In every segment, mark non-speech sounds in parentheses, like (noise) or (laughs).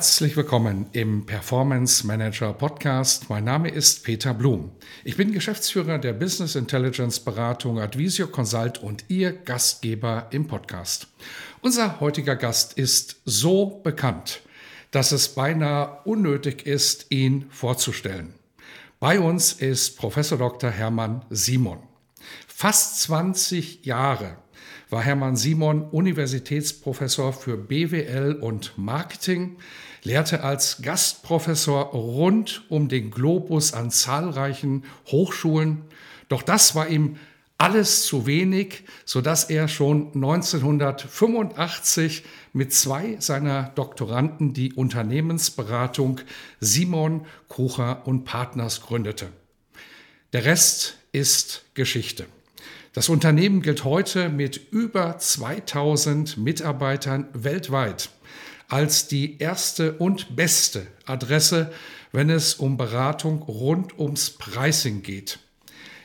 Herzlich willkommen im Performance Manager Podcast. Mein Name ist Peter Blum. Ich bin Geschäftsführer der Business Intelligence Beratung Advisio Consult und Ihr Gastgeber im Podcast. Unser heutiger Gast ist so bekannt, dass es beinahe unnötig ist, ihn vorzustellen. Bei uns ist Professor Dr. Hermann Simon. Fast 20 Jahre war Hermann Simon Universitätsprofessor für BWL und Marketing, lehrte als Gastprofessor rund um den Globus an zahlreichen Hochschulen. Doch das war ihm alles zu wenig, sodass er schon 1985 mit zwei seiner Doktoranden die Unternehmensberatung Simon Kucher und Partners gründete. Der Rest ist Geschichte. Das Unternehmen gilt heute mit über 2000 Mitarbeitern weltweit als die erste und beste Adresse, wenn es um Beratung rund ums Pricing geht.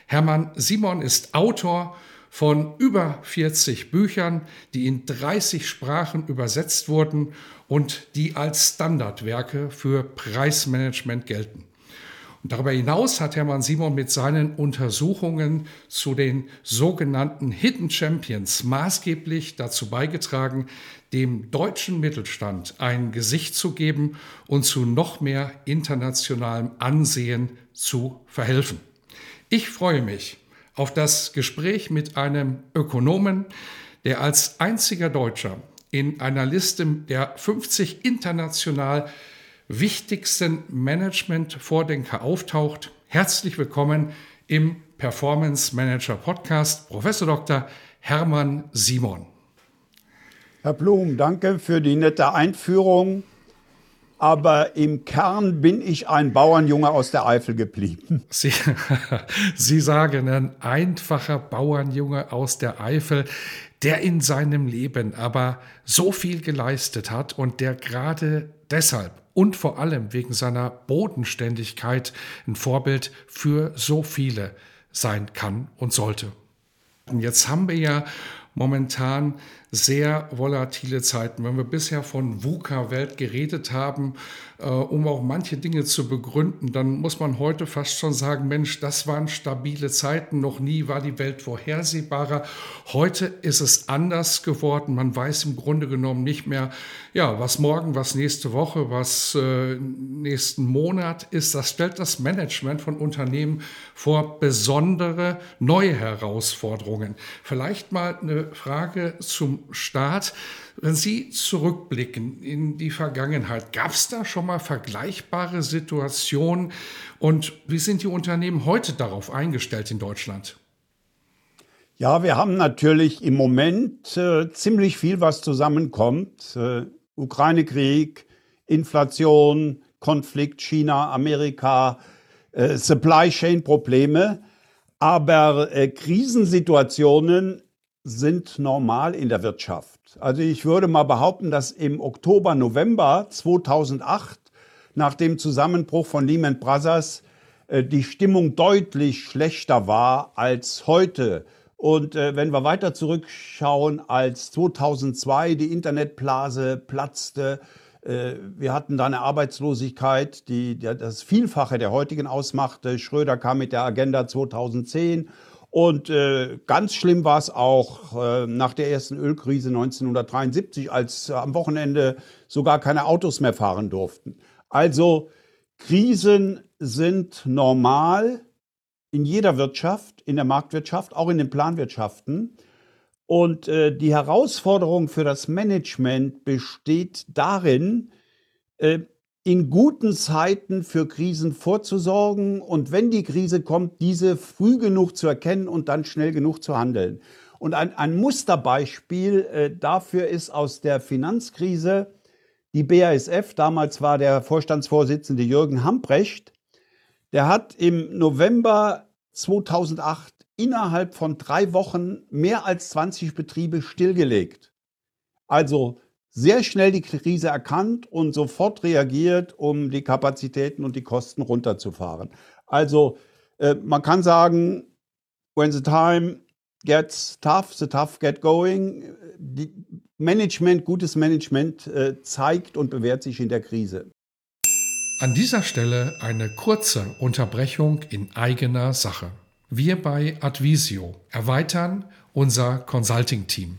Hermann Simon ist Autor von über 40 Büchern, die in 30 Sprachen übersetzt wurden und die als Standardwerke für Preismanagement gelten. Darüber hinaus hat Hermann Simon mit seinen Untersuchungen zu den sogenannten Hidden Champions maßgeblich dazu beigetragen, dem deutschen Mittelstand ein Gesicht zu geben und zu noch mehr internationalem Ansehen zu verhelfen. Ich freue mich auf das Gespräch mit einem Ökonomen, der als einziger Deutscher in einer Liste der 50 international wichtigsten Management-Vordenker auftaucht. Herzlich willkommen im Performance Manager Podcast, Professor Dr. Hermann Simon. Herr Blum, danke für die nette Einführung. Aber im Kern bin ich ein Bauernjunge aus der Eifel geblieben. (laughs) Sie, Sie sagen, ein einfacher Bauernjunge aus der Eifel, der in seinem Leben aber so viel geleistet hat und der gerade deshalb und vor allem wegen seiner Bodenständigkeit ein Vorbild für so viele sein kann und sollte. Und jetzt haben wir ja momentan sehr volatile Zeiten. Wenn wir bisher von VUCA-Welt geredet haben, äh, um auch manche Dinge zu begründen, dann muss man heute fast schon sagen, Mensch, das waren stabile Zeiten, noch nie war die Welt vorhersehbarer. Heute ist es anders geworden. Man weiß im Grunde genommen nicht mehr, ja, was morgen, was nächste Woche, was äh, nächsten Monat ist. Das stellt das Management von Unternehmen vor besondere neue Herausforderungen. Vielleicht mal eine Frage zum Start. Wenn Sie zurückblicken in die Vergangenheit, gab es da schon mal vergleichbare Situationen und wie sind die Unternehmen heute darauf eingestellt in Deutschland? Ja, wir haben natürlich im Moment äh, ziemlich viel, was zusammenkommt. Äh, Ukraine-Krieg, Inflation, Konflikt China, Amerika, äh, Supply Chain-Probleme. Aber äh, Krisensituationen sind normal in der Wirtschaft. Also ich würde mal behaupten, dass im Oktober, November 2008 nach dem Zusammenbruch von Lehman Brothers äh, die Stimmung deutlich schlechter war als heute. Und äh, wenn wir weiter zurückschauen, als 2002 die Internetblase platzte, äh, wir hatten da eine Arbeitslosigkeit, die, die das Vielfache der heutigen ausmachte. Schröder kam mit der Agenda 2010 und äh, ganz schlimm war es auch äh, nach der ersten Ölkrise 1973, als äh, am Wochenende sogar keine Autos mehr fahren durften. Also Krisen sind normal in jeder Wirtschaft, in der Marktwirtschaft, auch in den Planwirtschaften. Und äh, die Herausforderung für das Management besteht darin, äh, in guten Zeiten für Krisen vorzusorgen und wenn die Krise kommt, diese früh genug zu erkennen und dann schnell genug zu handeln. Und ein, ein Musterbeispiel äh, dafür ist aus der Finanzkrise die BASF. Damals war der Vorstandsvorsitzende Jürgen Hambrecht. Der hat im November 2008 innerhalb von drei Wochen mehr als 20 Betriebe stillgelegt. Also sehr schnell die Krise erkannt und sofort reagiert, um die Kapazitäten und die Kosten runterzufahren. Also äh, man kann sagen, when the time gets tough, the tough get going. Die Management, gutes Management äh, zeigt und bewährt sich in der Krise. An dieser Stelle eine kurze Unterbrechung in eigener Sache. Wir bei Advisio erweitern unser Consulting-Team.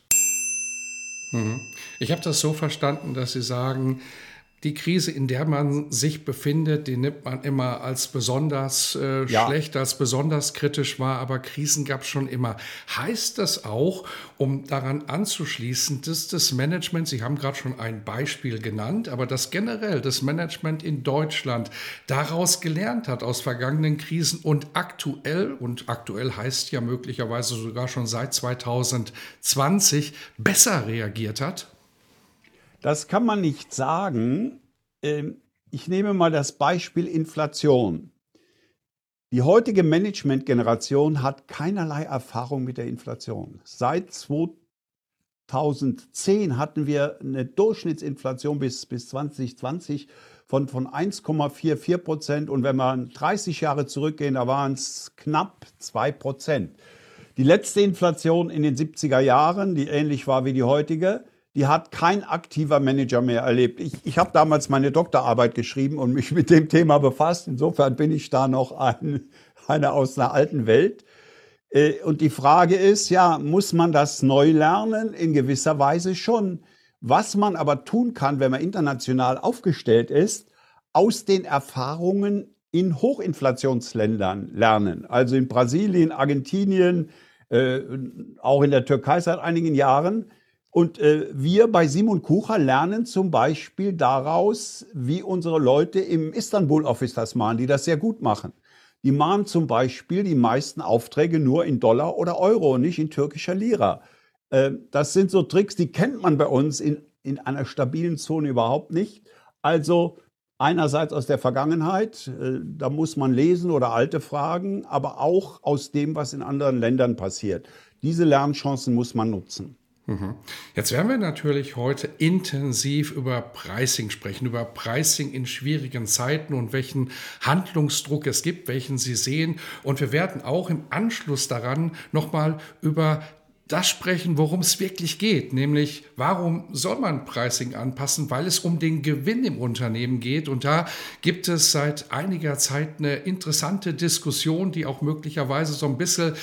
Mhm. Ich habe das so verstanden, dass Sie sagen, die Krise, in der man sich befindet, die nimmt man immer als besonders äh, ja. schlecht, als besonders kritisch wahr, aber Krisen gab es schon immer. Heißt das auch, um daran anzuschließen, dass das Management, Sie haben gerade schon ein Beispiel genannt, aber dass generell das Management in Deutschland daraus gelernt hat aus vergangenen Krisen und aktuell, und aktuell heißt ja möglicherweise sogar schon seit 2020, besser reagiert hat? Das kann man nicht sagen. Ähm, ich nehme mal das Beispiel Inflation. Die heutige Management-Generation hat keinerlei Erfahrung mit der Inflation. Seit 2010 hatten wir eine Durchschnittsinflation bis, bis 2020 von, von 1,44 Prozent. Und wenn wir 30 Jahre zurückgehen, da waren es knapp 2 Prozent. Die letzte Inflation in den 70er Jahren, die ähnlich war wie die heutige, die hat kein aktiver Manager mehr erlebt. Ich, ich habe damals meine Doktorarbeit geschrieben und mich (laughs) mit dem Thema befasst. Insofern bin ich da noch ein, einer aus einer alten Welt. Äh, und die Frage ist, ja, muss man das neu lernen? In gewisser Weise schon. Was man aber tun kann, wenn man international aufgestellt ist, aus den Erfahrungen in Hochinflationsländern lernen. Also in Brasilien, Argentinien, äh, auch in der Türkei seit einigen Jahren und äh, wir bei Simon Kucher lernen zum Beispiel daraus, wie unsere Leute im Istanbul-Office das machen, die das sehr gut machen. Die machen zum Beispiel die meisten Aufträge nur in Dollar oder Euro, nicht in türkischer Lira. Äh, das sind so Tricks, die kennt man bei uns in, in einer stabilen Zone überhaupt nicht. Also einerseits aus der Vergangenheit, äh, da muss man lesen oder alte fragen, aber auch aus dem, was in anderen Ländern passiert. Diese Lernchancen muss man nutzen. Mhm. Jetzt werden wir natürlich heute intensiv über Pricing sprechen, über Pricing in schwierigen Zeiten und welchen Handlungsdruck es gibt, welchen Sie sehen. Und wir werden auch im Anschluss daran nochmal über das sprechen, worum es wirklich geht, nämlich warum soll man Pricing anpassen, weil es um den Gewinn im Unternehmen geht. Und da gibt es seit einiger Zeit eine interessante Diskussion, die auch möglicherweise so ein bisschen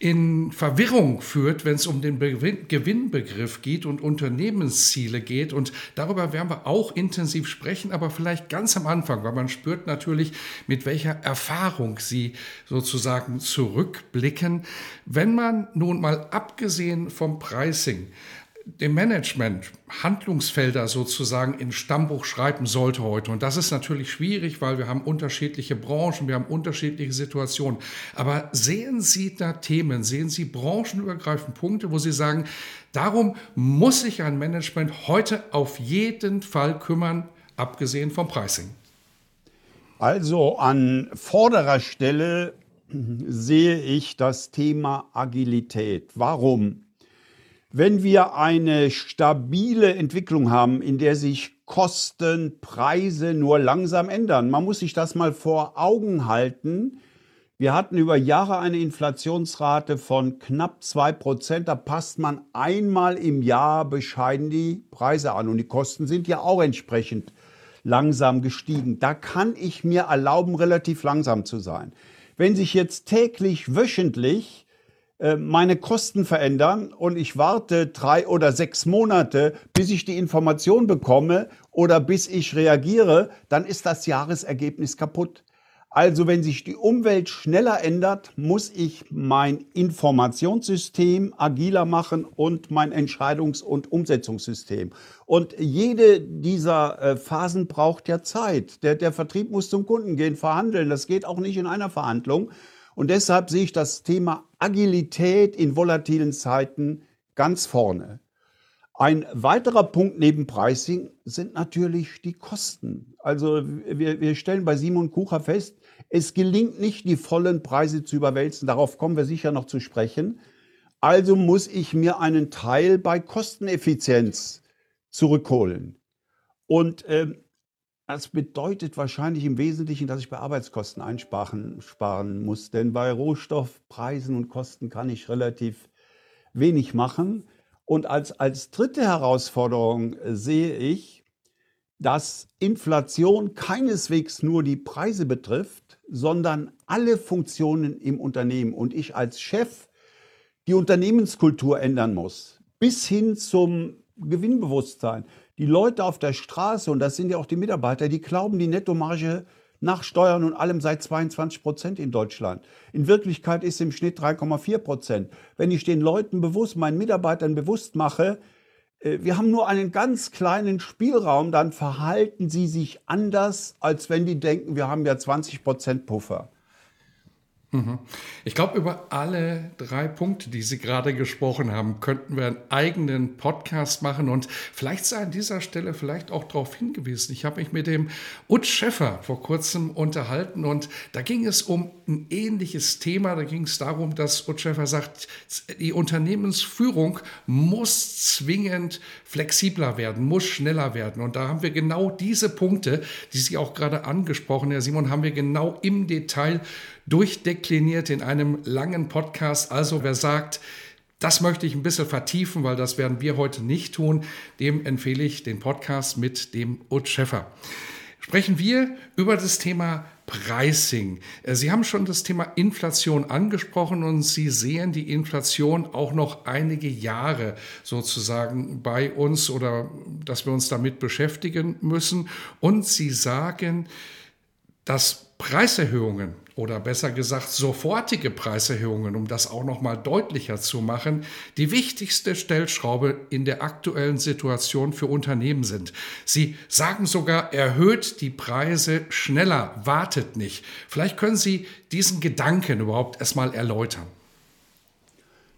in Verwirrung führt, wenn es um den Gewinnbegriff geht und Unternehmensziele geht. Und darüber werden wir auch intensiv sprechen, aber vielleicht ganz am Anfang, weil man spürt natürlich, mit welcher Erfahrung Sie sozusagen zurückblicken. Wenn man nun mal abgesehen vom Pricing dem Management Handlungsfelder sozusagen in Stammbuch schreiben sollte heute. Und das ist natürlich schwierig, weil wir haben unterschiedliche Branchen, wir haben unterschiedliche Situationen. Aber sehen Sie da Themen, sehen Sie branchenübergreifend Punkte, wo Sie sagen, darum muss sich ein Management heute auf jeden Fall kümmern, abgesehen vom Pricing? Also an vorderer Stelle sehe ich das Thema Agilität. Warum? Wenn wir eine stabile Entwicklung haben, in der sich Kosten, Preise nur langsam ändern, man muss sich das mal vor Augen halten. Wir hatten über Jahre eine Inflationsrate von knapp 2%. Da passt man einmal im Jahr bescheiden die Preise an. Und die Kosten sind ja auch entsprechend langsam gestiegen. Da kann ich mir erlauben, relativ langsam zu sein. Wenn sich jetzt täglich, wöchentlich meine Kosten verändern und ich warte drei oder sechs Monate, bis ich die Information bekomme oder bis ich reagiere, dann ist das Jahresergebnis kaputt. Also wenn sich die Umwelt schneller ändert, muss ich mein Informationssystem agiler machen und mein Entscheidungs- und Umsetzungssystem. Und jede dieser äh, Phasen braucht ja Zeit. Der, der Vertrieb muss zum Kunden gehen, verhandeln. Das geht auch nicht in einer Verhandlung. Und deshalb sehe ich das Thema Agilität in volatilen Zeiten ganz vorne. Ein weiterer Punkt neben Pricing sind natürlich die Kosten. Also wir, wir stellen bei Simon Kucher fest, es gelingt nicht, die vollen Preise zu überwälzen. Darauf kommen wir sicher noch zu sprechen. Also muss ich mir einen Teil bei Kosteneffizienz zurückholen. Und äh, das bedeutet wahrscheinlich im Wesentlichen, dass ich bei Arbeitskosten einsparen sparen muss, denn bei Rohstoffpreisen und Kosten kann ich relativ wenig machen. Und als, als dritte Herausforderung sehe ich, dass Inflation keineswegs nur die Preise betrifft, sondern alle Funktionen im Unternehmen und ich als Chef die Unternehmenskultur ändern muss, bis hin zum Gewinnbewusstsein. Die Leute auf der Straße, und das sind ja auch die Mitarbeiter, die glauben, die Nettomarge nach Steuern und allem seit 22 Prozent in Deutschland. In Wirklichkeit ist im Schnitt 3,4 Prozent. Wenn ich den Leuten bewusst, meinen Mitarbeitern bewusst mache, äh, wir haben nur einen ganz kleinen Spielraum, dann verhalten sie sich anders, als wenn die denken, wir haben ja 20 Prozent Puffer. Mhm. Ich glaube, über alle drei Punkte, die Sie gerade gesprochen haben, könnten wir einen eigenen Podcast machen und vielleicht sei an dieser Stelle vielleicht auch darauf hingewiesen. Ich habe mich mit dem Ut Schäffer vor kurzem unterhalten und da ging es um ein ähnliches Thema. Da ging es darum, dass Ut Schäffer sagt, die Unternehmensführung muss zwingend flexibler werden, muss schneller werden. Und da haben wir genau diese Punkte, die Sie auch gerade angesprochen, Herr Simon, haben wir genau im Detail durchdekliniert in einem langen Podcast. Also wer sagt, das möchte ich ein bisschen vertiefen, weil das werden wir heute nicht tun, dem empfehle ich den Podcast mit dem Ut Schäffer. Sprechen wir über das Thema Pricing. Äh, Sie haben schon das Thema Inflation angesprochen und Sie sehen die Inflation auch noch einige Jahre sozusagen bei uns oder dass wir uns damit beschäftigen müssen. Und Sie sagen, dass Preiserhöhungen oder besser gesagt sofortige Preiserhöhungen, um das auch noch mal deutlicher zu machen, die wichtigste Stellschraube in der aktuellen Situation für Unternehmen sind. Sie sagen sogar, erhöht die Preise schneller, wartet nicht. Vielleicht können Sie diesen Gedanken überhaupt erstmal erläutern.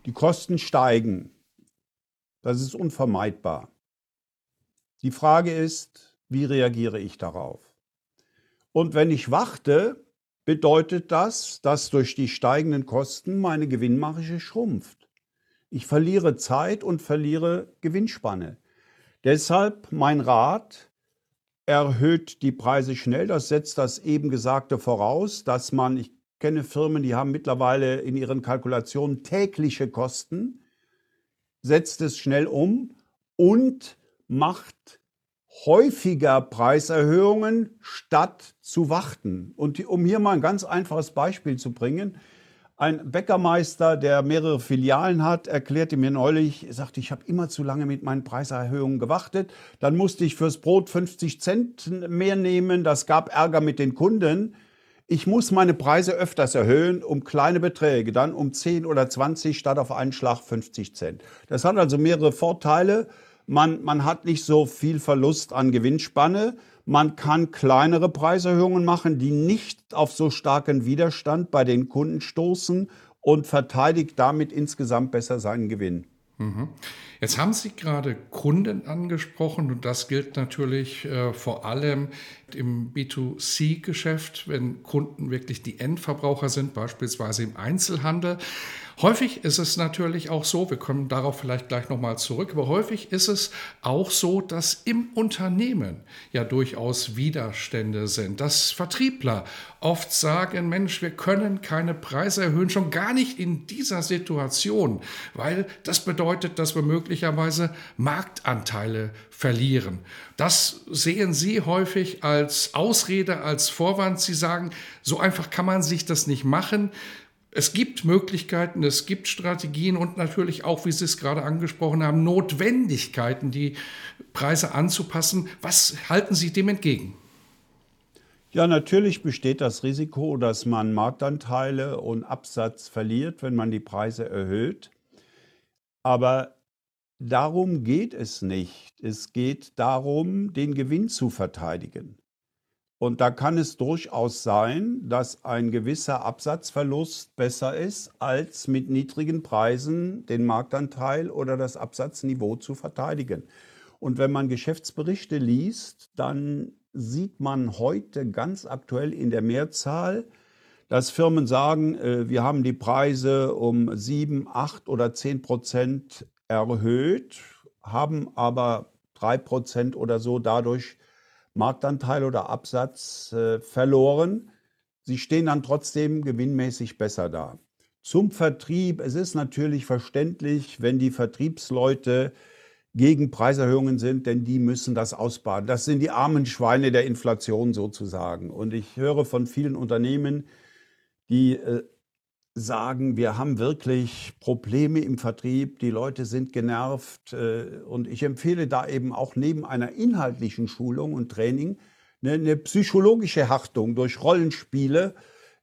Die Kosten steigen. Das ist unvermeidbar. Die Frage ist, wie reagiere ich darauf? Und wenn ich warte, bedeutet das, dass durch die steigenden Kosten meine Gewinnmarge schrumpft. Ich verliere Zeit und verliere Gewinnspanne. Deshalb mein Rat, erhöht die Preise schnell. Das setzt das eben Gesagte voraus, dass man, ich kenne Firmen, die haben mittlerweile in ihren Kalkulationen tägliche Kosten, setzt es schnell um und macht häufiger Preiserhöhungen statt zu warten. Und um hier mal ein ganz einfaches Beispiel zu bringen, ein Bäckermeister, der mehrere Filialen hat, erklärte mir neulich, er sagte, ich habe immer zu lange mit meinen Preiserhöhungen gewartet. Dann musste ich fürs Brot 50 Cent mehr nehmen. Das gab Ärger mit den Kunden. Ich muss meine Preise öfters erhöhen, um kleine Beträge, dann um 10 oder 20 statt auf einen Schlag 50 Cent. Das hat also mehrere Vorteile. Man, man hat nicht so viel Verlust an Gewinnspanne. Man kann kleinere Preiserhöhungen machen, die nicht auf so starken Widerstand bei den Kunden stoßen und verteidigt damit insgesamt besser seinen Gewinn. Mhm. Jetzt haben Sie gerade Kunden angesprochen und das gilt natürlich äh, vor allem im B2C-Geschäft, wenn Kunden wirklich die Endverbraucher sind, beispielsweise im Einzelhandel. Häufig ist es natürlich auch so, wir kommen darauf vielleicht gleich nochmal zurück, aber häufig ist es auch so, dass im Unternehmen ja durchaus Widerstände sind, dass Vertriebler oft sagen, Mensch, wir können keine Preise erhöhen, schon gar nicht in dieser Situation, weil das bedeutet, dass wir möglicherweise Marktanteile verlieren. Das sehen Sie häufig als Ausrede, als Vorwand. Sie sagen, so einfach kann man sich das nicht machen. es gibt Möglichkeiten, es gibt Strategien und natürlich auch, wie Sie es gerade angesprochen haben, Notwendigkeiten, die Preise anzupassen. Was halten Sie dem entgegen? Ja, natürlich besteht das Risiko, dass man Marktanteile und Absatz verliert, wenn man die Preise erhöht. Aber darum geht es nicht. Es geht darum, den Gewinn zu verteidigen. Und da kann es durchaus sein, dass ein gewisser Absatzverlust besser ist, als mit niedrigen Preisen den Marktanteil oder das Absatzniveau zu verteidigen. Und wenn man Geschäftsberichte liest, dann sieht man heute ganz aktuell in der Mehrzahl, dass Firmen sagen, äh, wir haben die Preise um 7, 8 oder 10 Prozent erhöht, haben aber 3 Prozent oder so dadurch Marktanteil oder Absatz äh, verloren. Sie stehen dann trotzdem gewinnmäßig besser da. Zum Vertrieb. Es ist natürlich verständlich, wenn die Vertriebsleute gegen Preiserhöhungen sind, denn die müssen das ausbaden. Das sind die armen Schweine der Inflation sozusagen. Und ich höre von vielen Unternehmen, die äh, sagen, wir haben wirklich Probleme im Vertrieb, die Leute sind genervt. Äh, und ich empfehle da eben auch neben einer inhaltlichen Schulung und Training eine, eine psychologische Haftung durch Rollenspiele.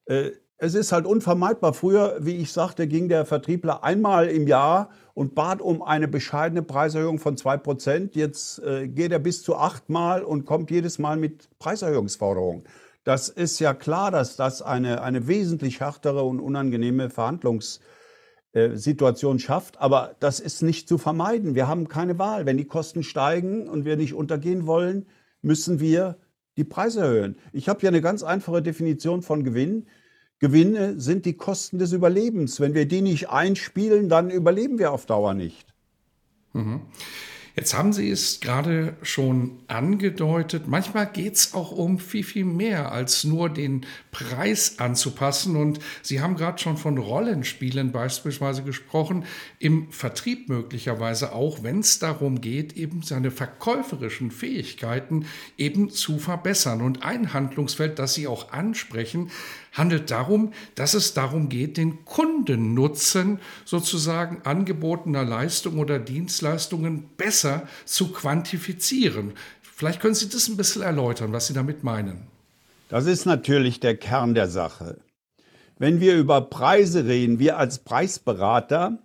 Äh, es ist halt unvermeidbar. Früher, wie ich sagte, ging der Vertriebler einmal im Jahr und bat um eine bescheidene Preiserhöhung von 2%. Jetzt äh, geht er bis zu achtmal und kommt jedes Mal mit Preiserhöhungsforderungen. Das ist ja klar, dass das eine, eine wesentlich härtere und unangenehme Verhandlungssituation schafft. Aber das ist nicht zu vermeiden. Wir haben keine Wahl. Wenn die Kosten steigen und wir nicht untergehen wollen, müssen wir die Preise erhöhen. Ich habe ja eine ganz einfache Definition von Gewinn. Gewinne sind die Kosten des Überlebens. Wenn wir die nicht einspielen, dann überleben wir auf Dauer nicht. Mhm. Jetzt haben Sie es gerade schon angedeutet. Manchmal geht es auch um viel, viel mehr als nur den Preis anzupassen. Und Sie haben gerade schon von Rollenspielen beispielsweise gesprochen, im Vertrieb möglicherweise auch, wenn es darum geht, eben seine verkäuferischen Fähigkeiten eben zu verbessern. Und ein Handlungsfeld, das Sie auch ansprechen, handelt darum, dass es darum geht, den Kundennutzen sozusagen angebotener Leistungen oder Dienstleistungen besser zu quantifizieren. Vielleicht können Sie das ein bisschen erläutern, was Sie damit meinen. Das ist natürlich der Kern der Sache. Wenn wir über Preise reden, wir als Preisberater,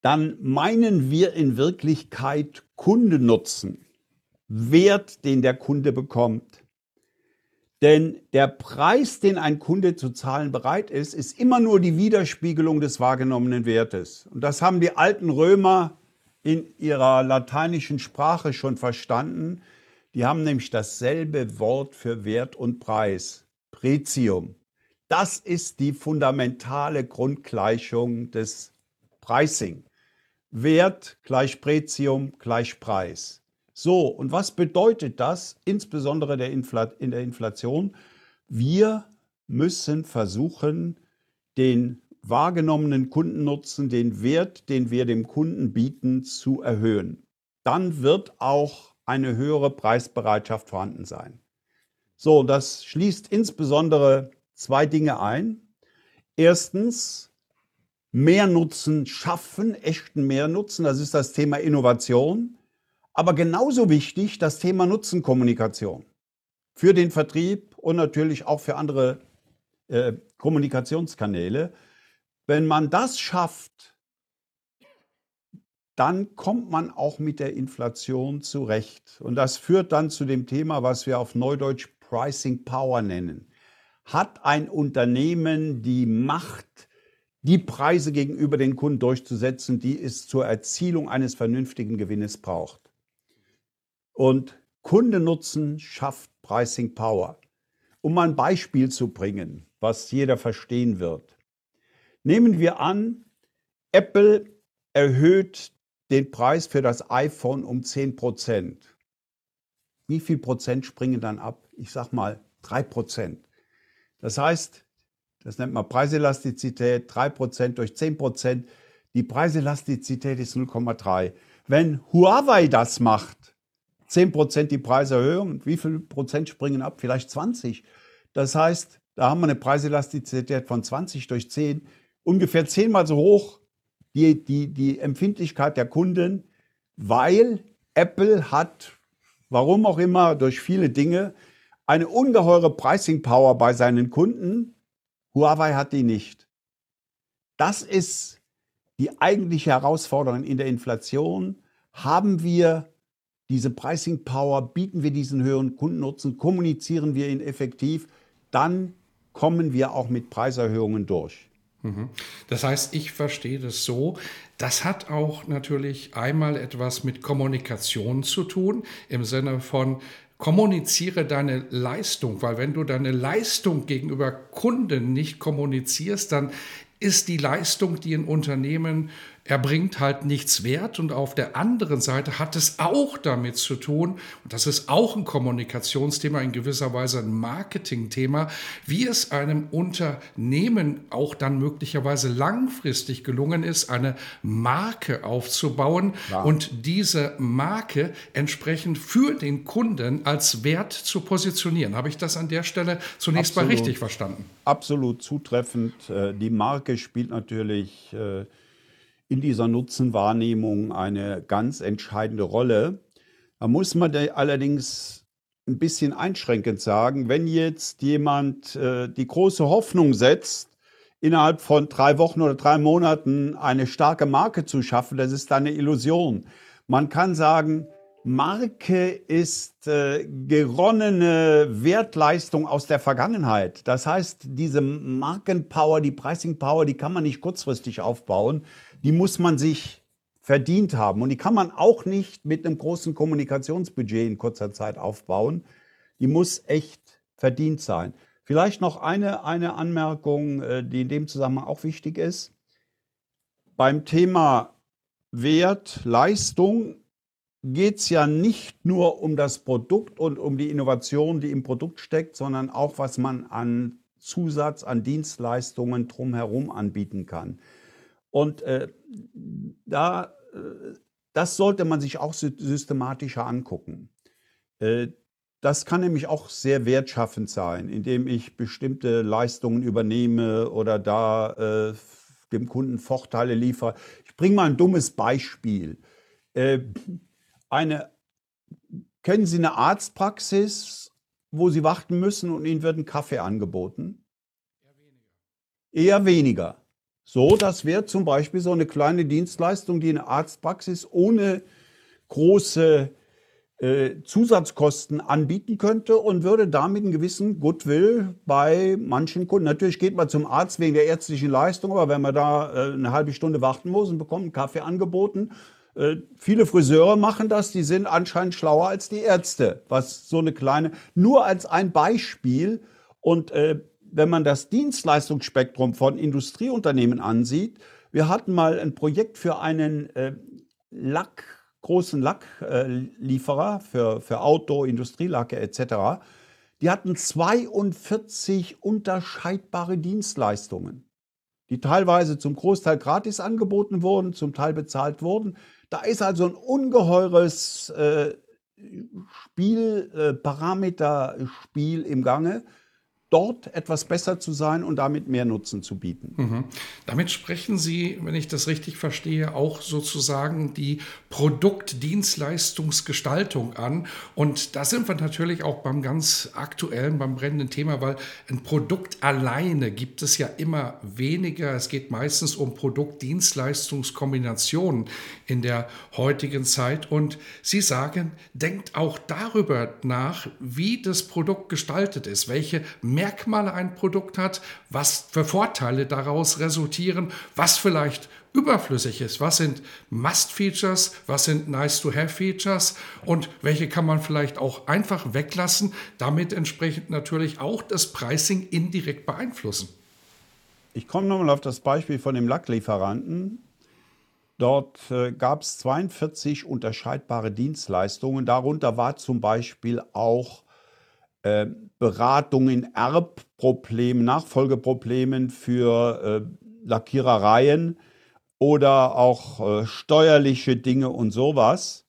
dann meinen wir in Wirklichkeit Kundennutzen, Wert, den der Kunde bekommt. Denn der Preis, den ein Kunde zu zahlen bereit ist, ist immer nur die Widerspiegelung des wahrgenommenen Wertes. Und das haben die alten Römer in ihrer lateinischen Sprache schon verstanden. Die haben nämlich dasselbe Wort für Wert und Preis, Pretium. Das ist die fundamentale Grundgleichung des Pricing. Wert gleich Pretium gleich Preis. So, und was bedeutet das, insbesondere der in der Inflation? Wir müssen versuchen, den wahrgenommenen Kundennutzen, den Wert, den wir dem Kunden bieten, zu erhöhen. Dann wird auch eine höhere Preisbereitschaft vorhanden sein. So, das schließt insbesondere zwei Dinge ein. Erstens, mehr Nutzen schaffen, echten Mehrnutzen. Das ist das Thema Innovation. Aber genauso wichtig das Thema Nutzenkommunikation für den Vertrieb und natürlich auch für andere äh, Kommunikationskanäle. Wenn man das schafft, dann kommt man auch mit der Inflation zurecht. Und das führt dann zu dem Thema, was wir auf Neudeutsch Pricing Power nennen. Hat ein Unternehmen die Macht, die Preise gegenüber den Kunden durchzusetzen, die es zur Erzielung eines vernünftigen Gewinnes braucht? Und Kundennutzen schafft Pricing Power. Um mal ein Beispiel zu bringen, was jeder verstehen wird. Nehmen wir an, Apple erhöht den Preis für das iPhone um 10 Prozent. Wie viel Prozent springen dann ab? Ich sag mal 3 Prozent. Das heißt, das nennt man Preiselastizität, 3 Prozent durch 10 Prozent. Die Preiselastizität ist 0,3. Wenn Huawei das macht, 10 Prozent die Preiserhöhung. Wie viel Prozent springen ab? Vielleicht 20. Das heißt, Da haben wir eine Preiselastizität von 20 durch 10, ungefähr zehnmal so hoch die, die, die Empfindlichkeit der Kunden, weil Apple hat, warum auch immer, durch viele Dinge, eine ungeheure Pricing Power bei seinen Kunden. Huawei hat die nicht. Das ist die eigentliche Herausforderung in der Inflation. Haben wir diese Pricing Power, bieten wir diesen höheren Kundennutzen, kommunizieren wir ihn effektiv, dann kommen wir auch mit Preiserhöhungen durch. Das heißt, ich verstehe das so, das hat auch natürlich einmal etwas mit Kommunikation zu tun, im Sinne von, kommuniziere deine Leistung, weil wenn du deine Leistung gegenüber Kunden nicht kommunizierst, dann ist die Leistung, die ein Unternehmen erbringt, halt nichts wert. Und auf der anderen Seite hat es auch damit zu tun, und das ist auch ein Kommunikationsthema, in gewisser Weise ein Marketingthema, wie es einem Unternehmen auch dann möglicherweise langfristig gelungen ist, eine Marke aufzubauen ja. und diese Marke entsprechend für den Kunden als Wert zu positionieren. Habe ich das an der Stelle zunächst Absolut. mal richtig verstanden? Absolut zutreffend. Äh, die Marke spielt natürlich äh, in dieser Nutzenwahrnehmung eine ganz entscheidende Rolle. Da muss man allerdings ein bisschen einschränkend sagen, wenn jetzt jemand äh, die große Hoffnung setzt, innerhalb von drei Wochen oder drei Monaten eine starke Marke zu schaffen, das ist eine Illusion. Man kann sagen, Marke ist äh, geronnene Wertleistung aus der Vergangenheit. Das heißt, diese Markenpower, die Pricing Power, die kann man nicht kurzfristig aufbauen die muss man sich verdient haben. Und die kann man auch nicht mit einem großen Kommunikationsbudget in kurzer Zeit aufbauen. Die muss echt verdient sein. Vielleicht noch eine, eine Anmerkung, äh, die in dem Zusammenhang auch wichtig ist. Beim Thema Wert, Leistung geht es ja nicht nur um das Produkt und um die Innovation, die im Produkt steckt, sondern auch, was man an Zusatz, an Dienstleistungen drumherum anbieten kann. Und äh, da, äh, das sollte man sich auch systematischer angucken. Äh, das kann nämlich auch sehr wertschaffend sein, indem ich bestimmte Leistungen übernehme oder da äh, dem Kunden Vorteile liefere. Ich bringe mal ein dummes Beispiel. Äh, eine, kennen Sie eine Arztpraxis, wo Sie warten müssen und Ihnen wird ein Kaffee angeboten? Eher weniger. Eher weniger. So, das wäre zum Beispiel so eine kleine Dienstleistung, die eine Arztpraxis ohne große äh, Zusatzkosten anbieten könnte und würde damit einen gewissen Goodwill bei manchen Kunden. Natürlich geht man zum Arzt wegen der ärztlichen Leistung, aber wenn man da äh, eine halbe Stunde warten muss und bekommt einen Kaffee angeboten, äh, viele Friseure machen das, die sind anscheinend schlauer als die Ärzte, was so eine kleine, nur als ein Beispiel und äh, wenn man das Dienstleistungsspektrum von Industrieunternehmen ansieht, wir hatten mal ein Projekt für einen äh, Lack, großen Lacklieferer äh, für, für Auto, Industrielacke etc. Die hatten 42 unterscheidbare Dienstleistungen, die teilweise zum Großteil gratis angeboten wurden, zum Teil bezahlt wurden. Da ist also ein ungeheures äh, Spiel, äh, Parameterspiel im Gange dort etwas besser zu sein und damit mehr Nutzen zu bieten. Mhm. Damit sprechen Sie, wenn ich das richtig verstehe, auch sozusagen die Produkt-Dienstleistungsgestaltung an. Und da sind wir natürlich auch beim ganz aktuellen, beim brennenden Thema, weil ein Produkt alleine gibt es ja immer weniger. Es geht meistens um Produkt-Dienstleistungskombinationen in der heutigen Zeit. Und Sie sagen, denkt auch darüber nach, wie das Produkt gestaltet ist, welche Merkmale ein Produkt hat, was für Vorteile daraus resultieren, was vielleicht überflüssig ist. Was sind Must-Features, was sind Nice-to-Have-Features und welche kann man vielleicht auch einfach weglassen, damit entsprechend natürlich auch das Pricing indirekt beeinflussen. Ich komme nochmal auf das Beispiel von dem Lacklieferanten. Dort gab es 42 unterscheidbare Dienstleistungen. Darunter war zum Beispiel auch äh, Beratung in Erbproblemen, Nachfolgeproblemen für äh, Lackierereien oder auch äh, steuerliche Dinge und sowas.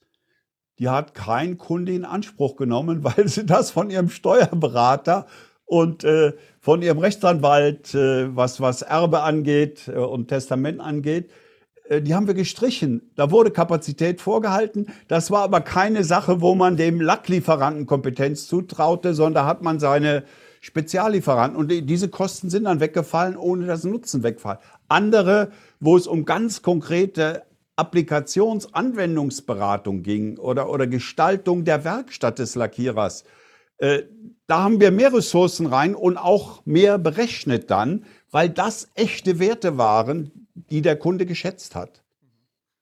Die hat kein Kunde in Anspruch genommen, (laughs) weil sie das von ihrem Steuerberater und äh, von ihrem Rechtsanwalt, äh, was, was Erbe angeht äh, und Testament angeht, die haben wir gestrichen. Da wurde Kapazität vorgehalten. Das war aber keine Sache, wo man dem Lacklieferanten Kompetenz zutraute, sondern da hat man seine Speziallieferanten. Und diese Kosten sind dann weggefallen, ohne dass Nutzen wegfallen. Andere, wo es um ganz konkrete Applikationsanwendungsberatung ging oder, oder Gestaltung der Werkstatt des Lackierers, äh, da haben wir mehr Ressourcen rein und auch mehr berechnet dann, weil das echte Werte waren, die der Kunde geschätzt hat.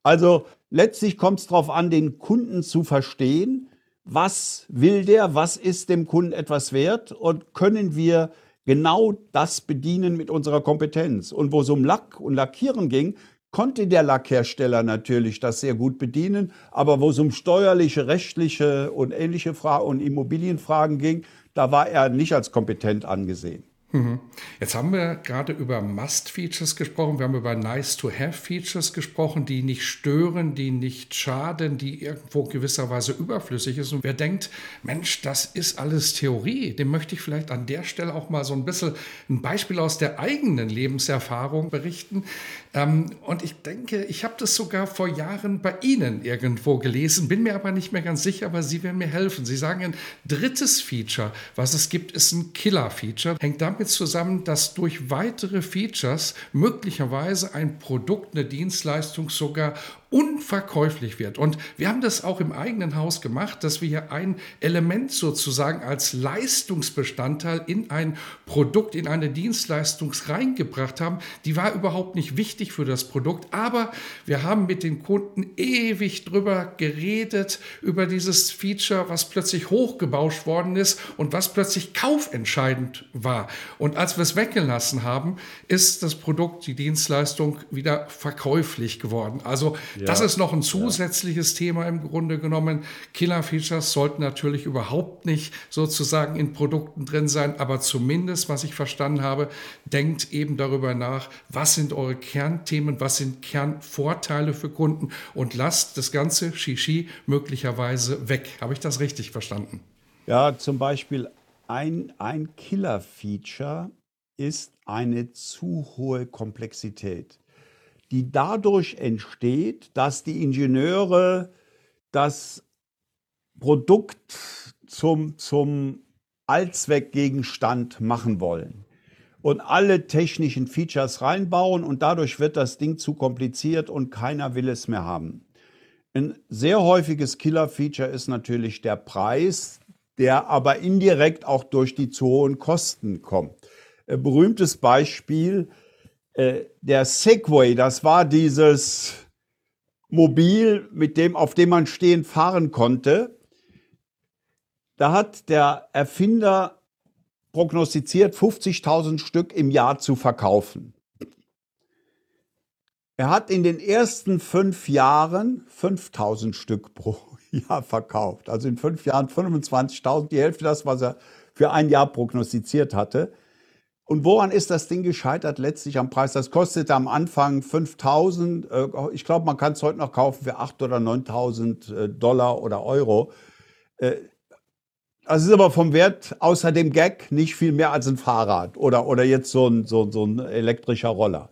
Also letztlich kommt es darauf an, den Kunden zu verstehen, was will der, was ist dem Kunden etwas wert und können wir genau das bedienen mit unserer Kompetenz. Und wo es um Lack und Lackieren ging, konnte der Lackhersteller natürlich das sehr gut bedienen, aber wo es um steuerliche, rechtliche und ähnliche Fragen und Immobilienfragen ging, da war er nicht als kompetent angesehen. Mhm. Jetzt haben wir gerade über Must-Features gesprochen, wir haben über Nice-to-Have-Features gesprochen, die nicht stören, die nicht schaden, die irgendwo gewisserweise überflüssig ist. Und wer denkt, Mensch, das ist alles Theorie, dem möchte ich vielleicht an der Stelle auch mal so ein bisschen ein Beispiel aus der eigenen Lebenserfahrung berichten. Ähm, und ich denke, ich habe das sogar vor Jahren bei Ihnen irgendwo gelesen, bin mir aber nicht mehr ganz sicher, aber Sie werden mir helfen. Sie sagen, ein drittes Feature, was es gibt, ist ein Killer-Feature, hängt damit damit zusammen, dass durch weitere Features möglicherweise ein Produkt, eine Dienstleistung sogar unverkäuflich wird. Und wir haben das auch im eigenen Haus gemacht, dass wir hier ein Element sozusagen als Leistungsbestandteil in ein Produkt, in eine Dienstleistung reingebracht haben. Die war überhaupt nicht wichtig für das Produkt, aber wir haben mit den Kunden ewig drüber geredet, über dieses Feature, was plötzlich hochgebauscht worden ist und was plötzlich kaufentscheidend war. Und als wir es weggelassen haben, ist das Produkt, die Dienstleistung wieder verkäuflich geworden. Also das ist noch ein zusätzliches ja. Thema im Grunde genommen. Killer-Features sollten natürlich überhaupt nicht sozusagen in Produkten drin sein, aber zumindest, was ich verstanden habe, denkt eben darüber nach, was sind eure Kernthemen, was sind Kernvorteile für Kunden und lasst das ganze Shishi möglicherweise weg. Habe ich das richtig verstanden? Ja, zum Beispiel ein, ein Killer-Feature ist eine zu hohe Komplexität die dadurch entsteht, dass die Ingenieure das Produkt zum, zum Allzweckgegenstand machen wollen und alle technischen Features reinbauen und dadurch wird das Ding zu kompliziert und keiner will es mehr haben. Ein sehr häufiges Killer-Feature ist natürlich der Preis, der aber indirekt auch durch die zu hohen Kosten kommt. Ein berühmtes Beispiel äh, der Segway, das war dieses Mobil, mit dem, auf dem man stehend fahren konnte. Da hat der Erfinder prognostiziert, 50.000 Stück im Jahr zu verkaufen. Er hat in den ersten fünf Jahren 5000 Stück pro (laughs) Jahr verkauft. Also in fünf Jahren 25.000, die Hälfte das, was er für ein Jahr prognostiziert hatte. Und woran ist das Ding gescheitert letztlich am Preis? Das kostete am Anfang 5000. Äh, ich glaube, man kann es heute noch kaufen für 8 oder 9000 äh, Dollar oder Euro. Äh, das ist aber vom Wert außer dem Gag nicht viel mehr als ein Fahrrad oder, oder jetzt so ein, so, so ein elektrischer Roller.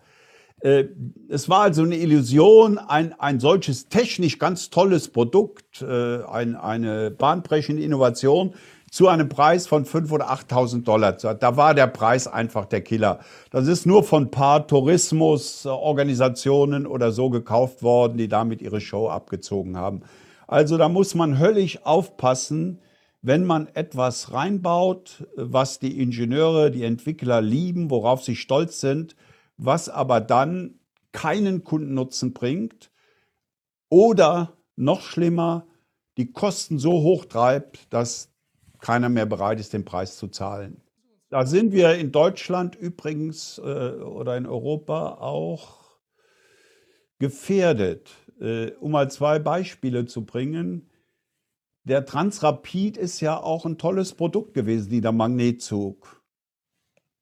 Es war also eine Illusion, ein, ein solches technisch ganz tolles Produkt, ein, eine bahnbrechende Innovation zu einem Preis von 5.000 oder 8.000 Dollar. Da war der Preis einfach der Killer. Das ist nur von ein paar Tourismusorganisationen oder so gekauft worden, die damit ihre Show abgezogen haben. Also da muss man höllisch aufpassen, wenn man etwas reinbaut, was die Ingenieure, die Entwickler lieben, worauf sie stolz sind, was aber dann keinen Kundennutzen bringt oder noch schlimmer, die Kosten so hoch treibt, dass keiner mehr bereit ist, den Preis zu zahlen. Da sind wir in Deutschland übrigens äh, oder in Europa auch gefährdet. Äh, um mal zwei Beispiele zu bringen. Der Transrapid ist ja auch ein tolles Produkt gewesen, dieser Magnetzug.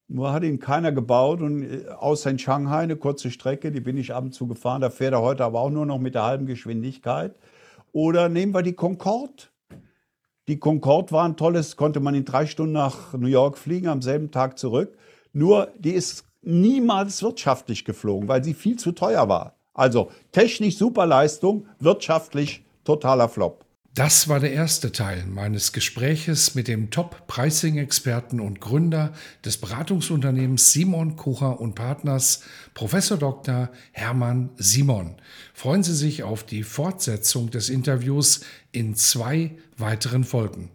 Nur hat ihn keiner gebaut und äh, außer in Shanghai eine kurze Strecke, die bin ich ab und zu gefahren, da fährt er heute aber auch nur noch mit der halben Geschwindigkeit. Oder nehmen wir die Concorde Die Concorde war ein tolles, konnte man in drei Stunden nach New York fliegen, am selben Tag zurück. Nur die ist niemals wirtschaftlich geflogen, weil sie viel zu teuer war. Also technisch super Leistung, wirtschaftlich totaler Flop. Das war der erste Teil meines Gespräches mit dem Top-Pricing-Experten und Gründer des Beratungsunternehmens Simon Kucher und Partners, Professor Dr. Hermann Simon. Freuen Sie sich auf die Fortsetzung des Interviews in zwei weiteren Folgen.